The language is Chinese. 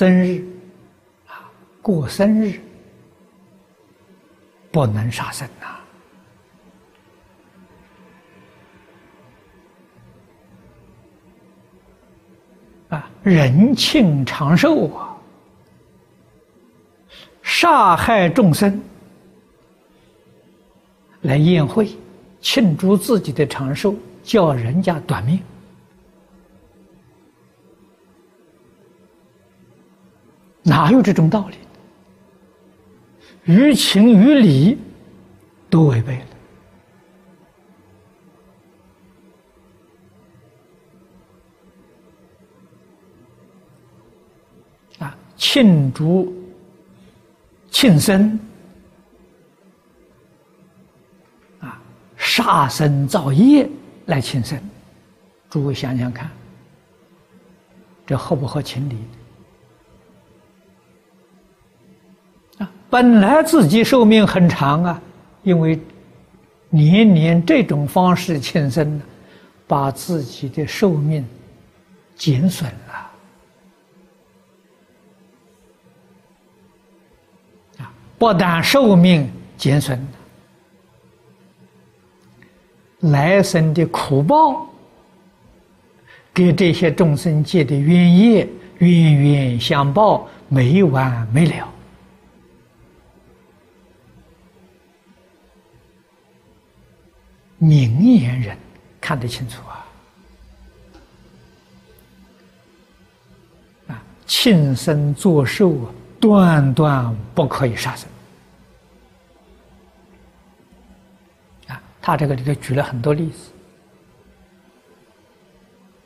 生日。啊，过生日。不能杀生呐。啊，人庆长寿啊，杀害众生。来宴会，庆祝自己的长寿，叫人家短命，哪有这种道理？于情于理都违背了。啊庆祝庆生啊，杀生造业来庆生，诸位想想看，这合不合情理？本来自己寿命很长啊，因为年年这种方式庆生，把自己的寿命减损了啊。不但寿命减损，来生的苦报，给这些众生界的冤业，冤冤相报，没完没了。明眼人看得清楚啊！啊，庆生作寿啊！断断不可以杀生啊！他这个里头举了很多例子